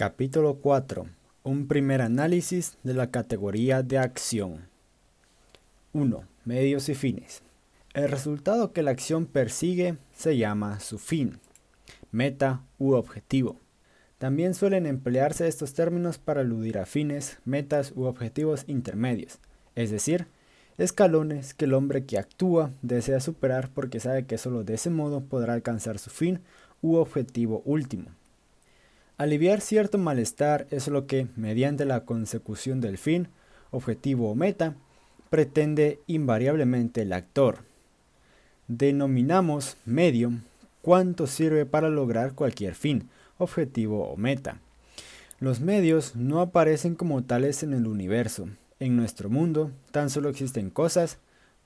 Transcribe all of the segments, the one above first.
Capítulo 4. Un primer análisis de la categoría de acción. 1. Medios y fines. El resultado que la acción persigue se llama su fin, meta u objetivo. También suelen emplearse estos términos para aludir a fines, metas u objetivos intermedios, es decir, escalones que el hombre que actúa desea superar porque sabe que solo de ese modo podrá alcanzar su fin u objetivo último. Aliviar cierto malestar es lo que, mediante la consecución del fin, objetivo o meta, pretende invariablemente el actor. Denominamos medio cuánto sirve para lograr cualquier fin, objetivo o meta. Los medios no aparecen como tales en el universo. En nuestro mundo tan solo existen cosas,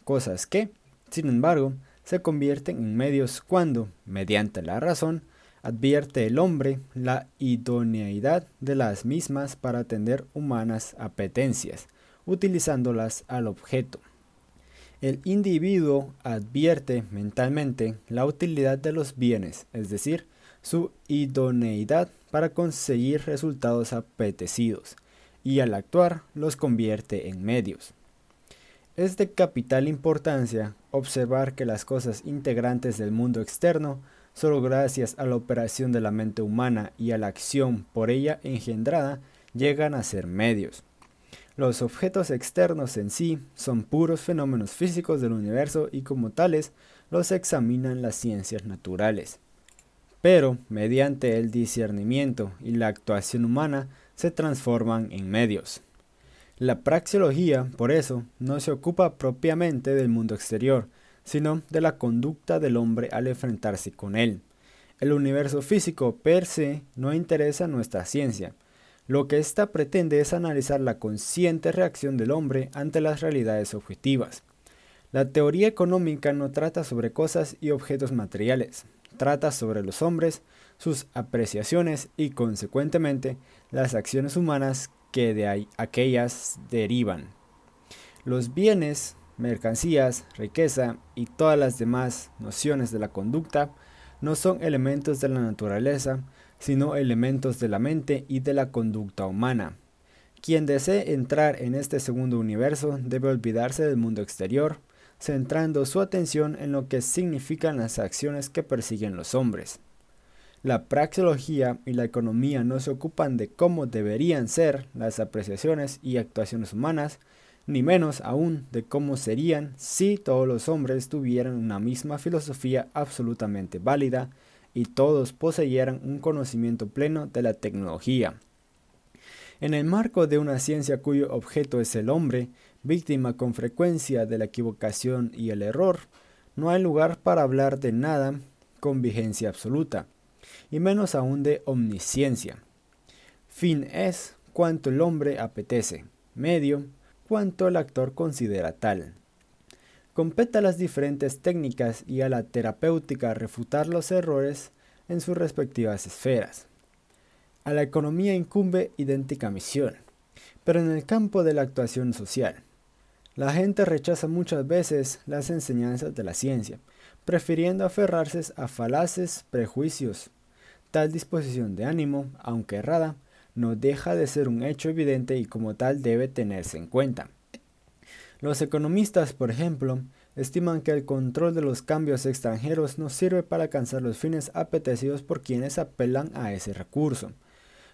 cosas que, sin embargo, se convierten en medios cuando, mediante la razón, advierte el hombre la idoneidad de las mismas para atender humanas apetencias, utilizándolas al objeto. El individuo advierte mentalmente la utilidad de los bienes, es decir, su idoneidad para conseguir resultados apetecidos, y al actuar los convierte en medios. Es de capital importancia observar que las cosas integrantes del mundo externo Solo gracias a la operación de la mente humana y a la acción por ella engendrada llegan a ser medios. Los objetos externos en sí son puros fenómenos físicos del universo y como tales los examinan las ciencias naturales. Pero, mediante el discernimiento y la actuación humana, se transforman en medios. La praxeología, por eso, no se ocupa propiamente del mundo exterior, sino de la conducta del hombre al enfrentarse con él. El universo físico per se no interesa nuestra ciencia. Lo que ésta pretende es analizar la consciente reacción del hombre ante las realidades objetivas. La teoría económica no trata sobre cosas y objetos materiales, trata sobre los hombres, sus apreciaciones y consecuentemente las acciones humanas que de aquellas derivan. Los bienes mercancías, riqueza y todas las demás nociones de la conducta no son elementos de la naturaleza, sino elementos de la mente y de la conducta humana. Quien desee entrar en este segundo universo debe olvidarse del mundo exterior, centrando su atención en lo que significan las acciones que persiguen los hombres. La praxeología y la economía no se ocupan de cómo deberían ser las apreciaciones y actuaciones humanas, ni menos aún de cómo serían si todos los hombres tuvieran una misma filosofía absolutamente válida y todos poseyeran un conocimiento pleno de la tecnología. En el marco de una ciencia cuyo objeto es el hombre, víctima con frecuencia de la equivocación y el error, no hay lugar para hablar de nada con vigencia absoluta, y menos aún de omnisciencia. Fin es cuanto el hombre apetece, medio cuanto el actor considera tal. Compete a las diferentes técnicas y a la terapéutica refutar los errores en sus respectivas esferas. A la economía incumbe idéntica misión, pero en el campo de la actuación social. La gente rechaza muchas veces las enseñanzas de la ciencia, prefiriendo aferrarse a falaces prejuicios. Tal disposición de ánimo, aunque errada, no deja de ser un hecho evidente y como tal debe tenerse en cuenta. Los economistas, por ejemplo, estiman que el control de los cambios extranjeros no sirve para alcanzar los fines apetecidos por quienes apelan a ese recurso.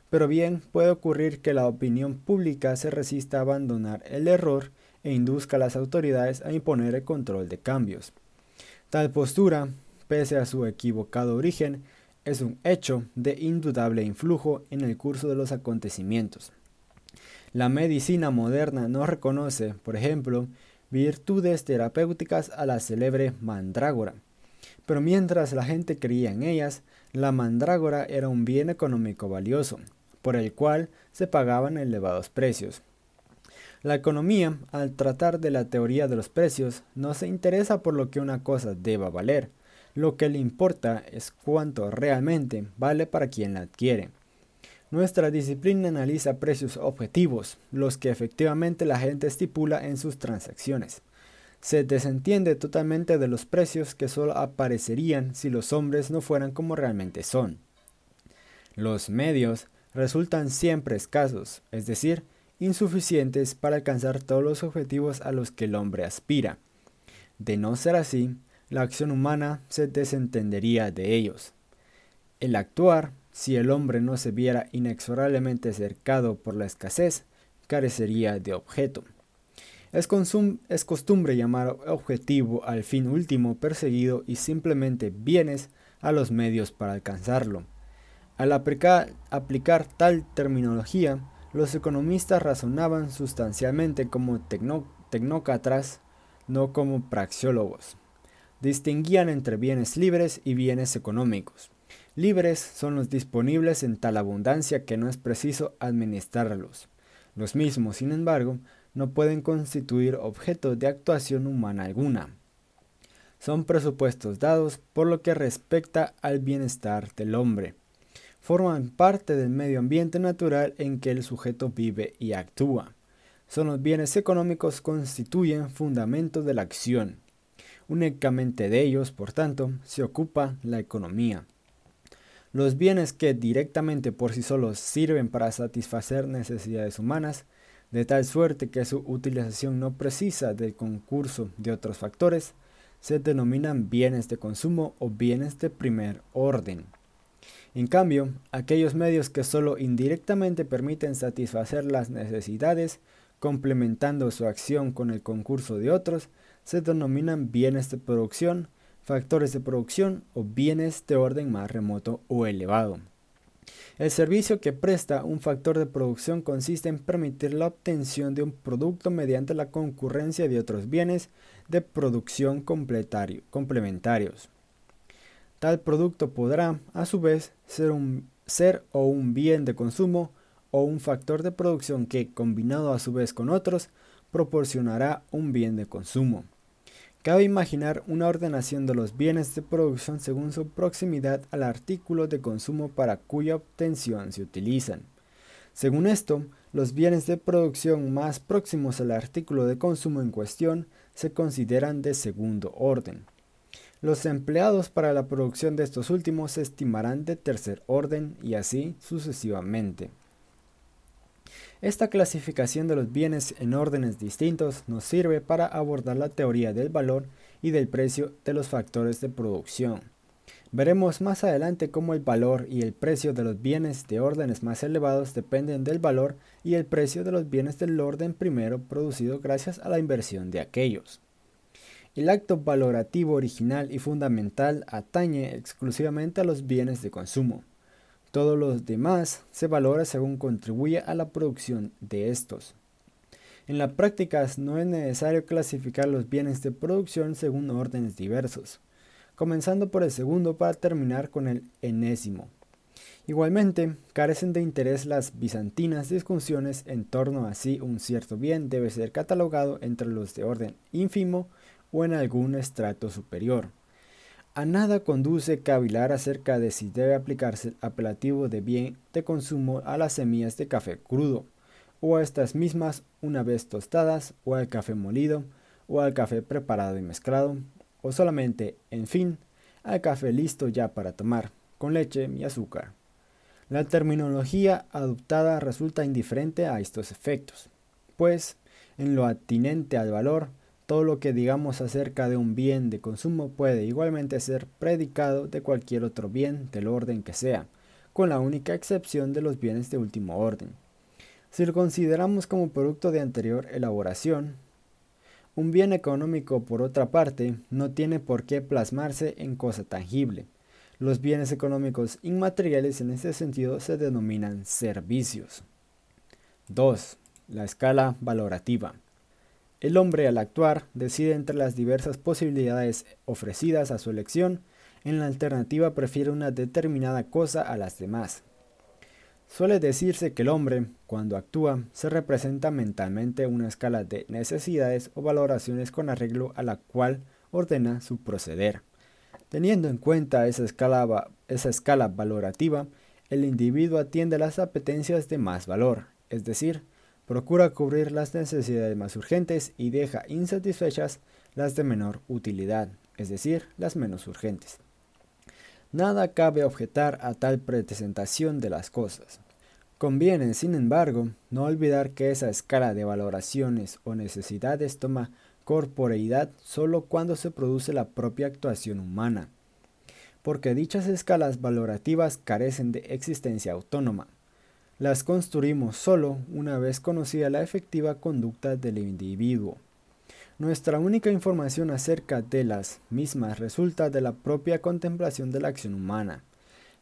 Pero bien puede ocurrir que la opinión pública se resista a abandonar el error e induzca a las autoridades a imponer el control de cambios. Tal postura, pese a su equivocado origen, es un hecho de indudable influjo en el curso de los acontecimientos. La medicina moderna no reconoce, por ejemplo, virtudes terapéuticas a la célebre mandrágora, pero mientras la gente creía en ellas, la mandrágora era un bien económico valioso, por el cual se pagaban elevados precios. La economía, al tratar de la teoría de los precios, no se interesa por lo que una cosa deba valer, lo que le importa es cuánto realmente vale para quien la adquiere. Nuestra disciplina analiza precios objetivos, los que efectivamente la gente estipula en sus transacciones. Se desentiende totalmente de los precios que solo aparecerían si los hombres no fueran como realmente son. Los medios resultan siempre escasos, es decir, insuficientes para alcanzar todos los objetivos a los que el hombre aspira. De no ser así, la acción humana se desentendería de ellos. El actuar, si el hombre no se viera inexorablemente cercado por la escasez, carecería de objeto. Es, es, costumbre llamar objetivo al fin último perseguido y simplemente bienes a los medios para alcanzarlo. Al aplicar, aplicar tal terminología, los economistas razonaban sustancialmente como tecnócratas, no como praxiólogos. Distinguían entre bienes libres y bienes económicos. Libres son los disponibles en tal abundancia que no es preciso administrarlos. Los mismos, sin embargo, no pueden constituir objeto de actuación humana alguna. Son presupuestos dados por lo que respecta al bienestar del hombre. Forman parte del medio ambiente natural en que el sujeto vive y actúa. Son los bienes económicos constituyen fundamento de la acción. Únicamente de ellos, por tanto, se ocupa la economía. Los bienes que directamente por sí solos sirven para satisfacer necesidades humanas de tal suerte que su utilización no precisa del concurso de otros factores, se denominan bienes de consumo o bienes de primer orden. En cambio, aquellos medios que solo indirectamente permiten satisfacer las necesidades, complementando su acción con el concurso de otros, se denominan bienes de producción, factores de producción o bienes de orden más remoto o elevado. El servicio que presta un factor de producción consiste en permitir la obtención de un producto mediante la concurrencia de otros bienes de producción complementarios. Tal producto podrá, a su vez, ser, un, ser o un bien de consumo o un factor de producción que, combinado a su vez con otros, proporcionará un bien de consumo. Cabe imaginar una ordenación de los bienes de producción según su proximidad al artículo de consumo para cuya obtención se utilizan. Según esto, los bienes de producción más próximos al artículo de consumo en cuestión se consideran de segundo orden. Los empleados para la producción de estos últimos se estimarán de tercer orden y así sucesivamente. Esta clasificación de los bienes en órdenes distintos nos sirve para abordar la teoría del valor y del precio de los factores de producción. Veremos más adelante cómo el valor y el precio de los bienes de órdenes más elevados dependen del valor y el precio de los bienes del orden primero producido gracias a la inversión de aquellos. El acto valorativo original y fundamental atañe exclusivamente a los bienes de consumo. Todos los demás se valora según contribuye a la producción de estos. En la práctica no es necesario clasificar los bienes de producción según órdenes diversos, comenzando por el segundo para terminar con el enésimo. Igualmente, carecen de interés las bizantinas discusiones en torno a si un cierto bien debe ser catalogado entre los de orden ínfimo o en algún estrato superior. A nada conduce cavilar acerca de si debe aplicarse el apelativo de bien de consumo a las semillas de café crudo, o a estas mismas una vez tostadas, o al café molido, o al café preparado y mezclado, o solamente, en fin, al café listo ya para tomar, con leche y azúcar. La terminología adoptada resulta indiferente a estos efectos, pues, en lo atinente al valor, todo lo que digamos acerca de un bien de consumo puede igualmente ser predicado de cualquier otro bien del orden que sea, con la única excepción de los bienes de último orden. Si lo consideramos como producto de anterior elaboración, un bien económico, por otra parte, no tiene por qué plasmarse en cosa tangible. Los bienes económicos inmateriales en este sentido se denominan servicios. 2. La escala valorativa. El hombre al actuar decide entre las diversas posibilidades ofrecidas a su elección, en la alternativa prefiere una determinada cosa a las demás. Suele decirse que el hombre, cuando actúa, se representa mentalmente una escala de necesidades o valoraciones con arreglo a la cual ordena su proceder. Teniendo en cuenta esa escala, esa escala valorativa, el individuo atiende las apetencias de más valor, es decir, procura cubrir las necesidades más urgentes y deja insatisfechas las de menor utilidad, es decir, las menos urgentes. Nada cabe objetar a tal presentación de las cosas. Conviene, sin embargo, no olvidar que esa escala de valoraciones o necesidades toma corporeidad solo cuando se produce la propia actuación humana, porque dichas escalas valorativas carecen de existencia autónoma. Las construimos solo una vez conocida la efectiva conducta del individuo. Nuestra única información acerca de las mismas resulta de la propia contemplación de la acción humana.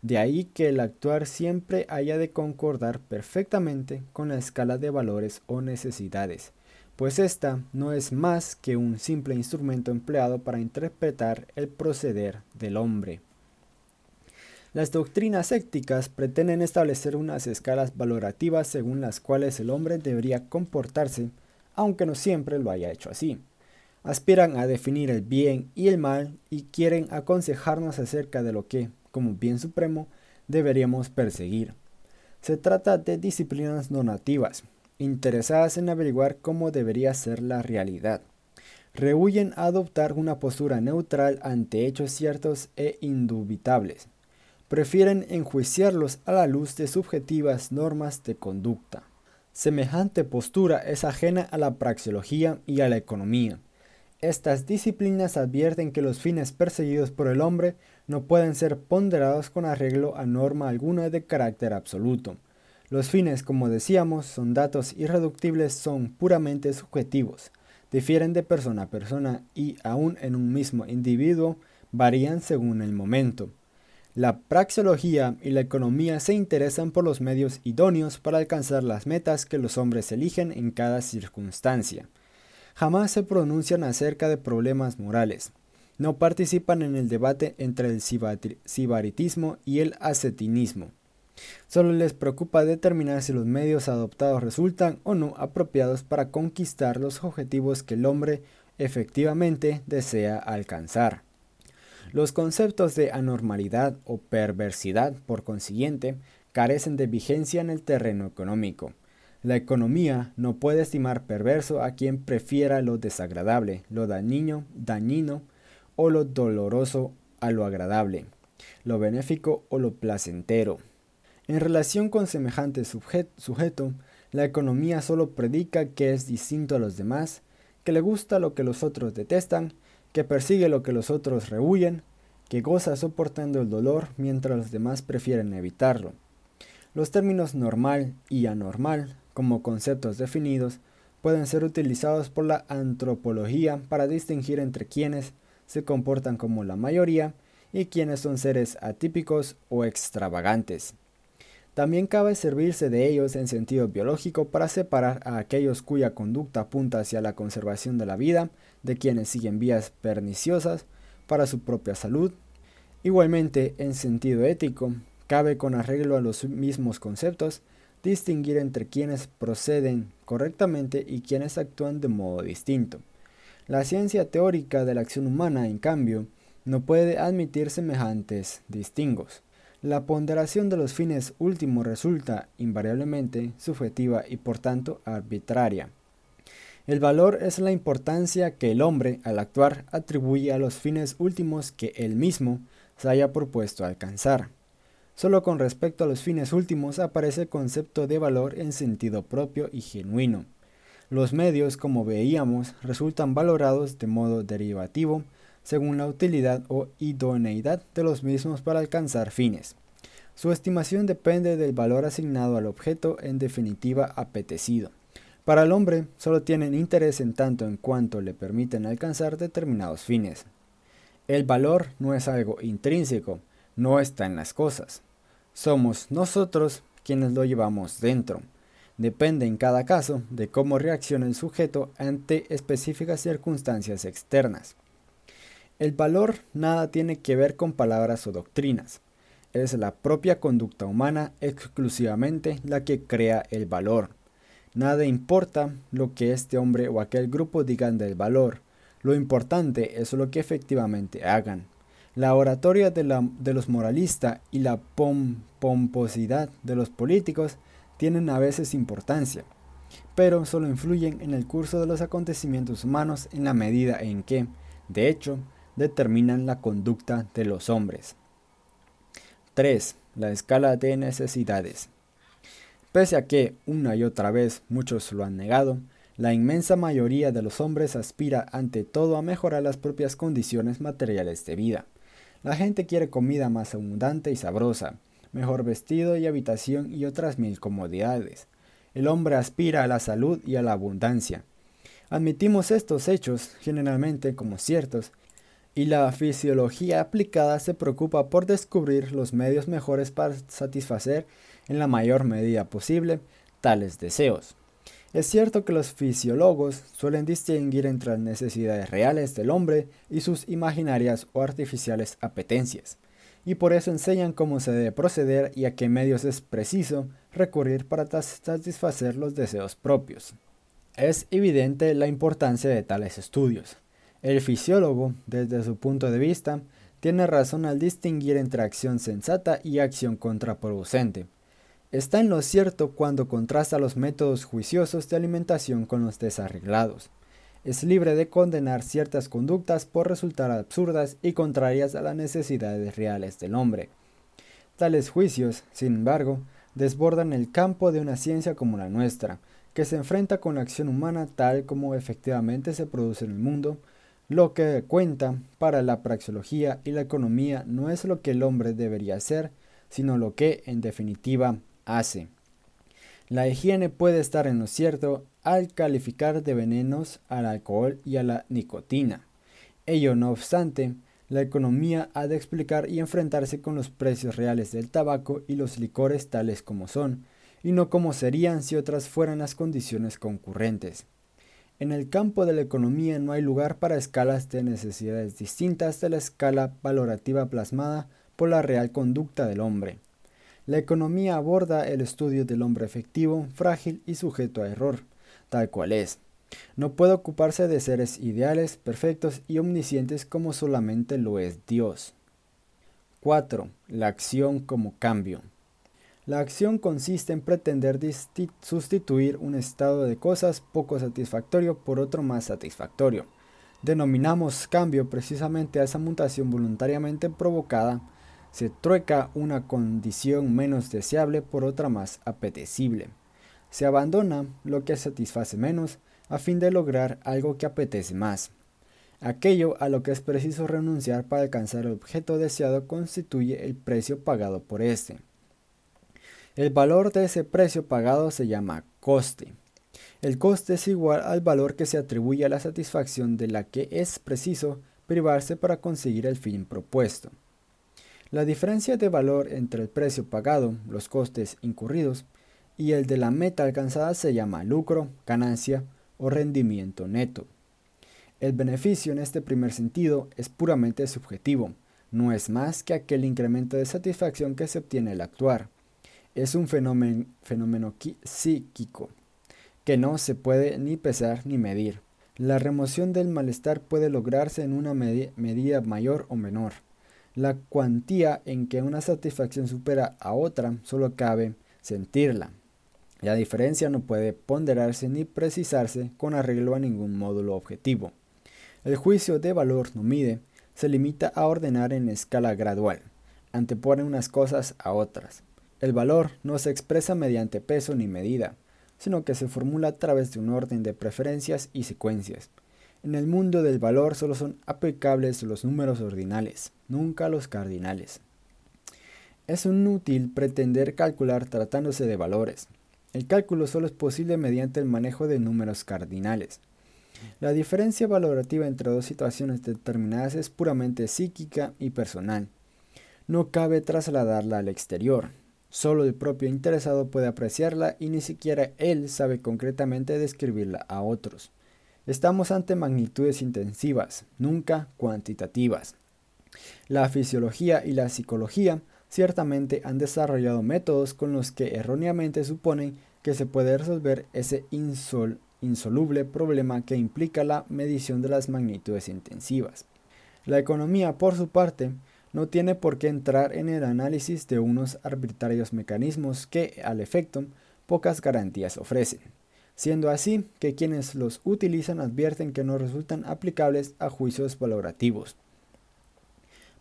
De ahí que el actuar siempre haya de concordar perfectamente con la escala de valores o necesidades, pues esta no es más que un simple instrumento empleado para interpretar el proceder del hombre. Las doctrinas éticas pretenden establecer unas escalas valorativas según las cuales el hombre debería comportarse, aunque no siempre lo haya hecho así. Aspiran a definir el bien y el mal y quieren aconsejarnos acerca de lo que, como bien supremo, deberíamos perseguir. Se trata de disciplinas normativas, interesadas en averiguar cómo debería ser la realidad. Rehuyen adoptar una postura neutral ante hechos ciertos e indubitables. Prefieren enjuiciarlos a la luz de subjetivas normas de conducta. Semejante postura es ajena a la praxeología y a la economía. Estas disciplinas advierten que los fines perseguidos por el hombre no pueden ser ponderados con arreglo a norma alguna de carácter absoluto los fines, como decíamos, son datos irreductibles, son puramente subjetivos, difieren de persona a persona y aún en un mismo individuo varían según el momento. La praxeología y la economía se interesan por los medios idóneos para alcanzar las metas que los hombres eligen en cada circunstancia. Jamás se pronuncian acerca de problemas morales. No participan en el debate entre el sibaritismo y el ascetinismo. Solo les preocupa determinar si los medios adoptados resultan o no apropiados para conquistar los objetivos que el hombre efectivamente desea alcanzar. Los conceptos de anormalidad o perversidad, por consiguiente, carecen de vigencia en el terreno económico. La economía no puede estimar perverso a quien prefiera lo desagradable, lo dañino, dañino o lo doloroso a lo agradable, lo benéfico o lo placentero. En relación con semejante sujeto, la economía solo predica que es distinto a los demás, que le gusta lo que los otros detestan, que persigue lo que los otros rehuyen, que goza soportando el dolor mientras los demás prefieren evitarlo. Los términos normal y anormal, como conceptos definidos, pueden ser utilizados por la antropología para distinguir entre quienes se comportan como la mayoría y quienes son seres atípicos o extravagantes. También cabe servirse de ellos en sentido biológico para separar a aquellos cuya conducta apunta hacia la conservación de la vida de quienes siguen vías perniciosas para su propia salud. Igualmente, en sentido ético, cabe con arreglo a los mismos conceptos distinguir entre quienes proceden correctamente y quienes actúan de modo distinto. La ciencia teórica de la acción humana, en cambio, no puede admitir semejantes distingos. La ponderación de los fines últimos resulta invariablemente subjetiva y por tanto arbitraria. El valor es la importancia que el hombre al actuar atribuye a los fines últimos que él mismo se haya propuesto alcanzar. Solo con respecto a los fines últimos aparece el concepto de valor en sentido propio y genuino. Los medios, como veíamos, resultan valorados de modo derivativo según la utilidad o idoneidad de los mismos para alcanzar fines. Su estimación depende del valor asignado al objeto en definitiva apetecido. Para el hombre solo tienen interés en tanto en cuanto le permiten alcanzar determinados fines. El valor no es algo intrínseco, no está en las cosas. Somos nosotros quienes lo llevamos dentro. Depende en cada caso de cómo reacciona el sujeto ante específicas circunstancias externas. El valor nada tiene que ver con palabras o doctrinas. Es la propia conducta humana exclusivamente la que crea el valor. Nada importa lo que este hombre o aquel grupo digan del valor. Lo importante es lo que efectivamente hagan. La oratoria de, los moralistas y la pomposidad de los políticos tienen a veces importancia, pero solo influyen en el curso de los acontecimientos humanos en la medida en que, de hecho, determinan la conducta de los hombres. 3. La escala de necesidades. Pese a que, una y otra vez, muchos lo han negado, la inmensa mayoría de los hombres aspira ante todo a mejorar las propias condiciones materiales de vida. La gente quiere comida más abundante y sabrosa, mejor vestido y habitación y otras mil comodidades. El hombre aspira a la salud y a la abundancia. Admitimos estos hechos generalmente como ciertos y la fisiología aplicada se preocupa por descubrir los medios mejores para satisfacer en la mayor medida posible tales deseos. Es cierto que los fisiólogos suelen distinguir entre las necesidades reales del hombre y sus imaginarias o artificiales apetencias, y por eso enseñan cómo se debe proceder y a qué medios es preciso recurrir para satisfacer los deseos propios. Es evidente la importancia de tales estudios. El fisiólogo, desde su punto de vista, tiene razón al distinguir entre acción sensata y acción contraproducente Está en lo cierto cuando contrasta los métodos juiciosos de alimentación con los desarreglados. Es libre de condenar ciertas conductas por resultar absurdas y contrarias a las necesidades reales del hombre. Tales juicios, sin embargo, desbordan el campo de una ciencia como la nuestra, que se enfrenta con la acción humana tal como efectivamente se produce en el mundo, lo que cuenta para la praxeología y la economía no es lo que el hombre debería hacer, sino lo que, en definitiva, hace. La higiene puede estar en lo cierto al calificar de venenos al alcohol y a la nicotina. Ello no obstante, la economía ha de explicar y enfrentarse con los precios reales del tabaco y los licores tales como son, y no como serían si otras fueran las condiciones concurrentes. En el campo de la economía no hay lugar para escalas de necesidades distintas de la escala valorativa plasmada por la real conducta del hombre. La economía aborda el estudio del hombre efectivo, frágil y sujeto a error, tal cual es. No puede ocuparse de seres ideales, perfectos y omniscientes como solamente lo es Dios. 4. La acción como cambio. La acción consiste en pretender sustituir un estado de cosas poco satisfactorio por otro más satisfactorio. Denominamos cambio precisamente a esa mutación voluntariamente provocada se trueca una condición menos deseable por otra más apetecible. Se abandona lo que satisface menos a fin de lograr algo que apetece más. Aquello a lo que es preciso renunciar para alcanzar el objeto deseado constituye el precio pagado por éste. El valor de ese precio pagado se llama coste. El coste es igual al valor que se atribuye a la satisfacción de la que es preciso privarse para conseguir el fin propuesto. La diferencia de valor entre el precio pagado, los costes incurridos, y el de la meta alcanzada se llama lucro, ganancia o rendimiento neto. El beneficio en este primer sentido es puramente subjetivo, no es más que aquel incremento de satisfacción que se obtiene al actuar. Es un fenómeno, psíquico que no se puede ni pesar ni medir. La remoción del malestar puede lograrse en una medida mayor o menor. La cuantía en que una satisfacción supera a otra solo cabe sentirla. La diferencia no puede ponderarse ni precisarse con arreglo a ningún módulo objetivo. El juicio de valor no mide, se limita a ordenar en escala gradual, antepone unas cosas a otras. El valor no se expresa mediante peso ni medida, sino que se formula a través de un orden de preferencias y secuencias. En el mundo del valor solo son aplicables los números ordinales, nunca los cardinales. Es inútil pretender calcular tratándose de valores. El cálculo solo es posible mediante el manejo de números cardinales. La diferencia valorativa entre dos situaciones determinadas es puramente psíquica y personal. No cabe trasladarla al exterior. Solo el propio interesado puede apreciarla y ni siquiera él sabe concretamente describirla a otros. Estamos ante magnitudes intensivas, nunca cuantitativas. La fisiología y la psicología ciertamente han desarrollado métodos con los que erróneamente suponen que se puede resolver ese insoluble problema que implica la medición de las magnitudes intensivas. La economía, por su parte, no tiene por qué entrar en el análisis de unos arbitrarios mecanismos que, al efecto, pocas garantías ofrecen siendo así que quienes los utilizan advierten que no resultan aplicables a juicios valorativos.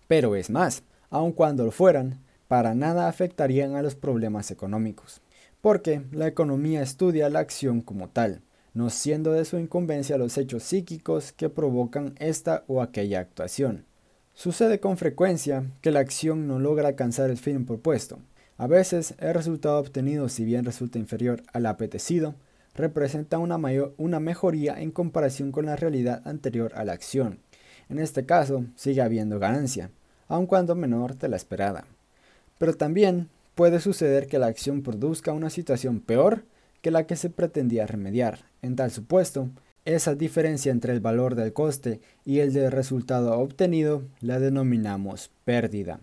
Pero es más, aun cuando lo fueran, para nada afectarían a los problemas económicos. porque la economía estudia la acción como tal, no siendo de su incumbencia los hechos psíquicos que provocan esta o aquella actuación. Sucede con frecuencia que la acción no logra alcanzar el fin propuesto. A veces el resultado obtenido, si bien resulta inferior al apetecido, representa una, mayor, una mejoría en comparación con la realidad anterior a la acción. En este caso, sigue habiendo ganancia, aun cuando menor de la esperada. Pero también puede suceder que la acción produzca una situación peor que la que se pretendía remediar. En tal supuesto, esa diferencia entre el valor del coste y el del resultado obtenido la denominamos pérdida.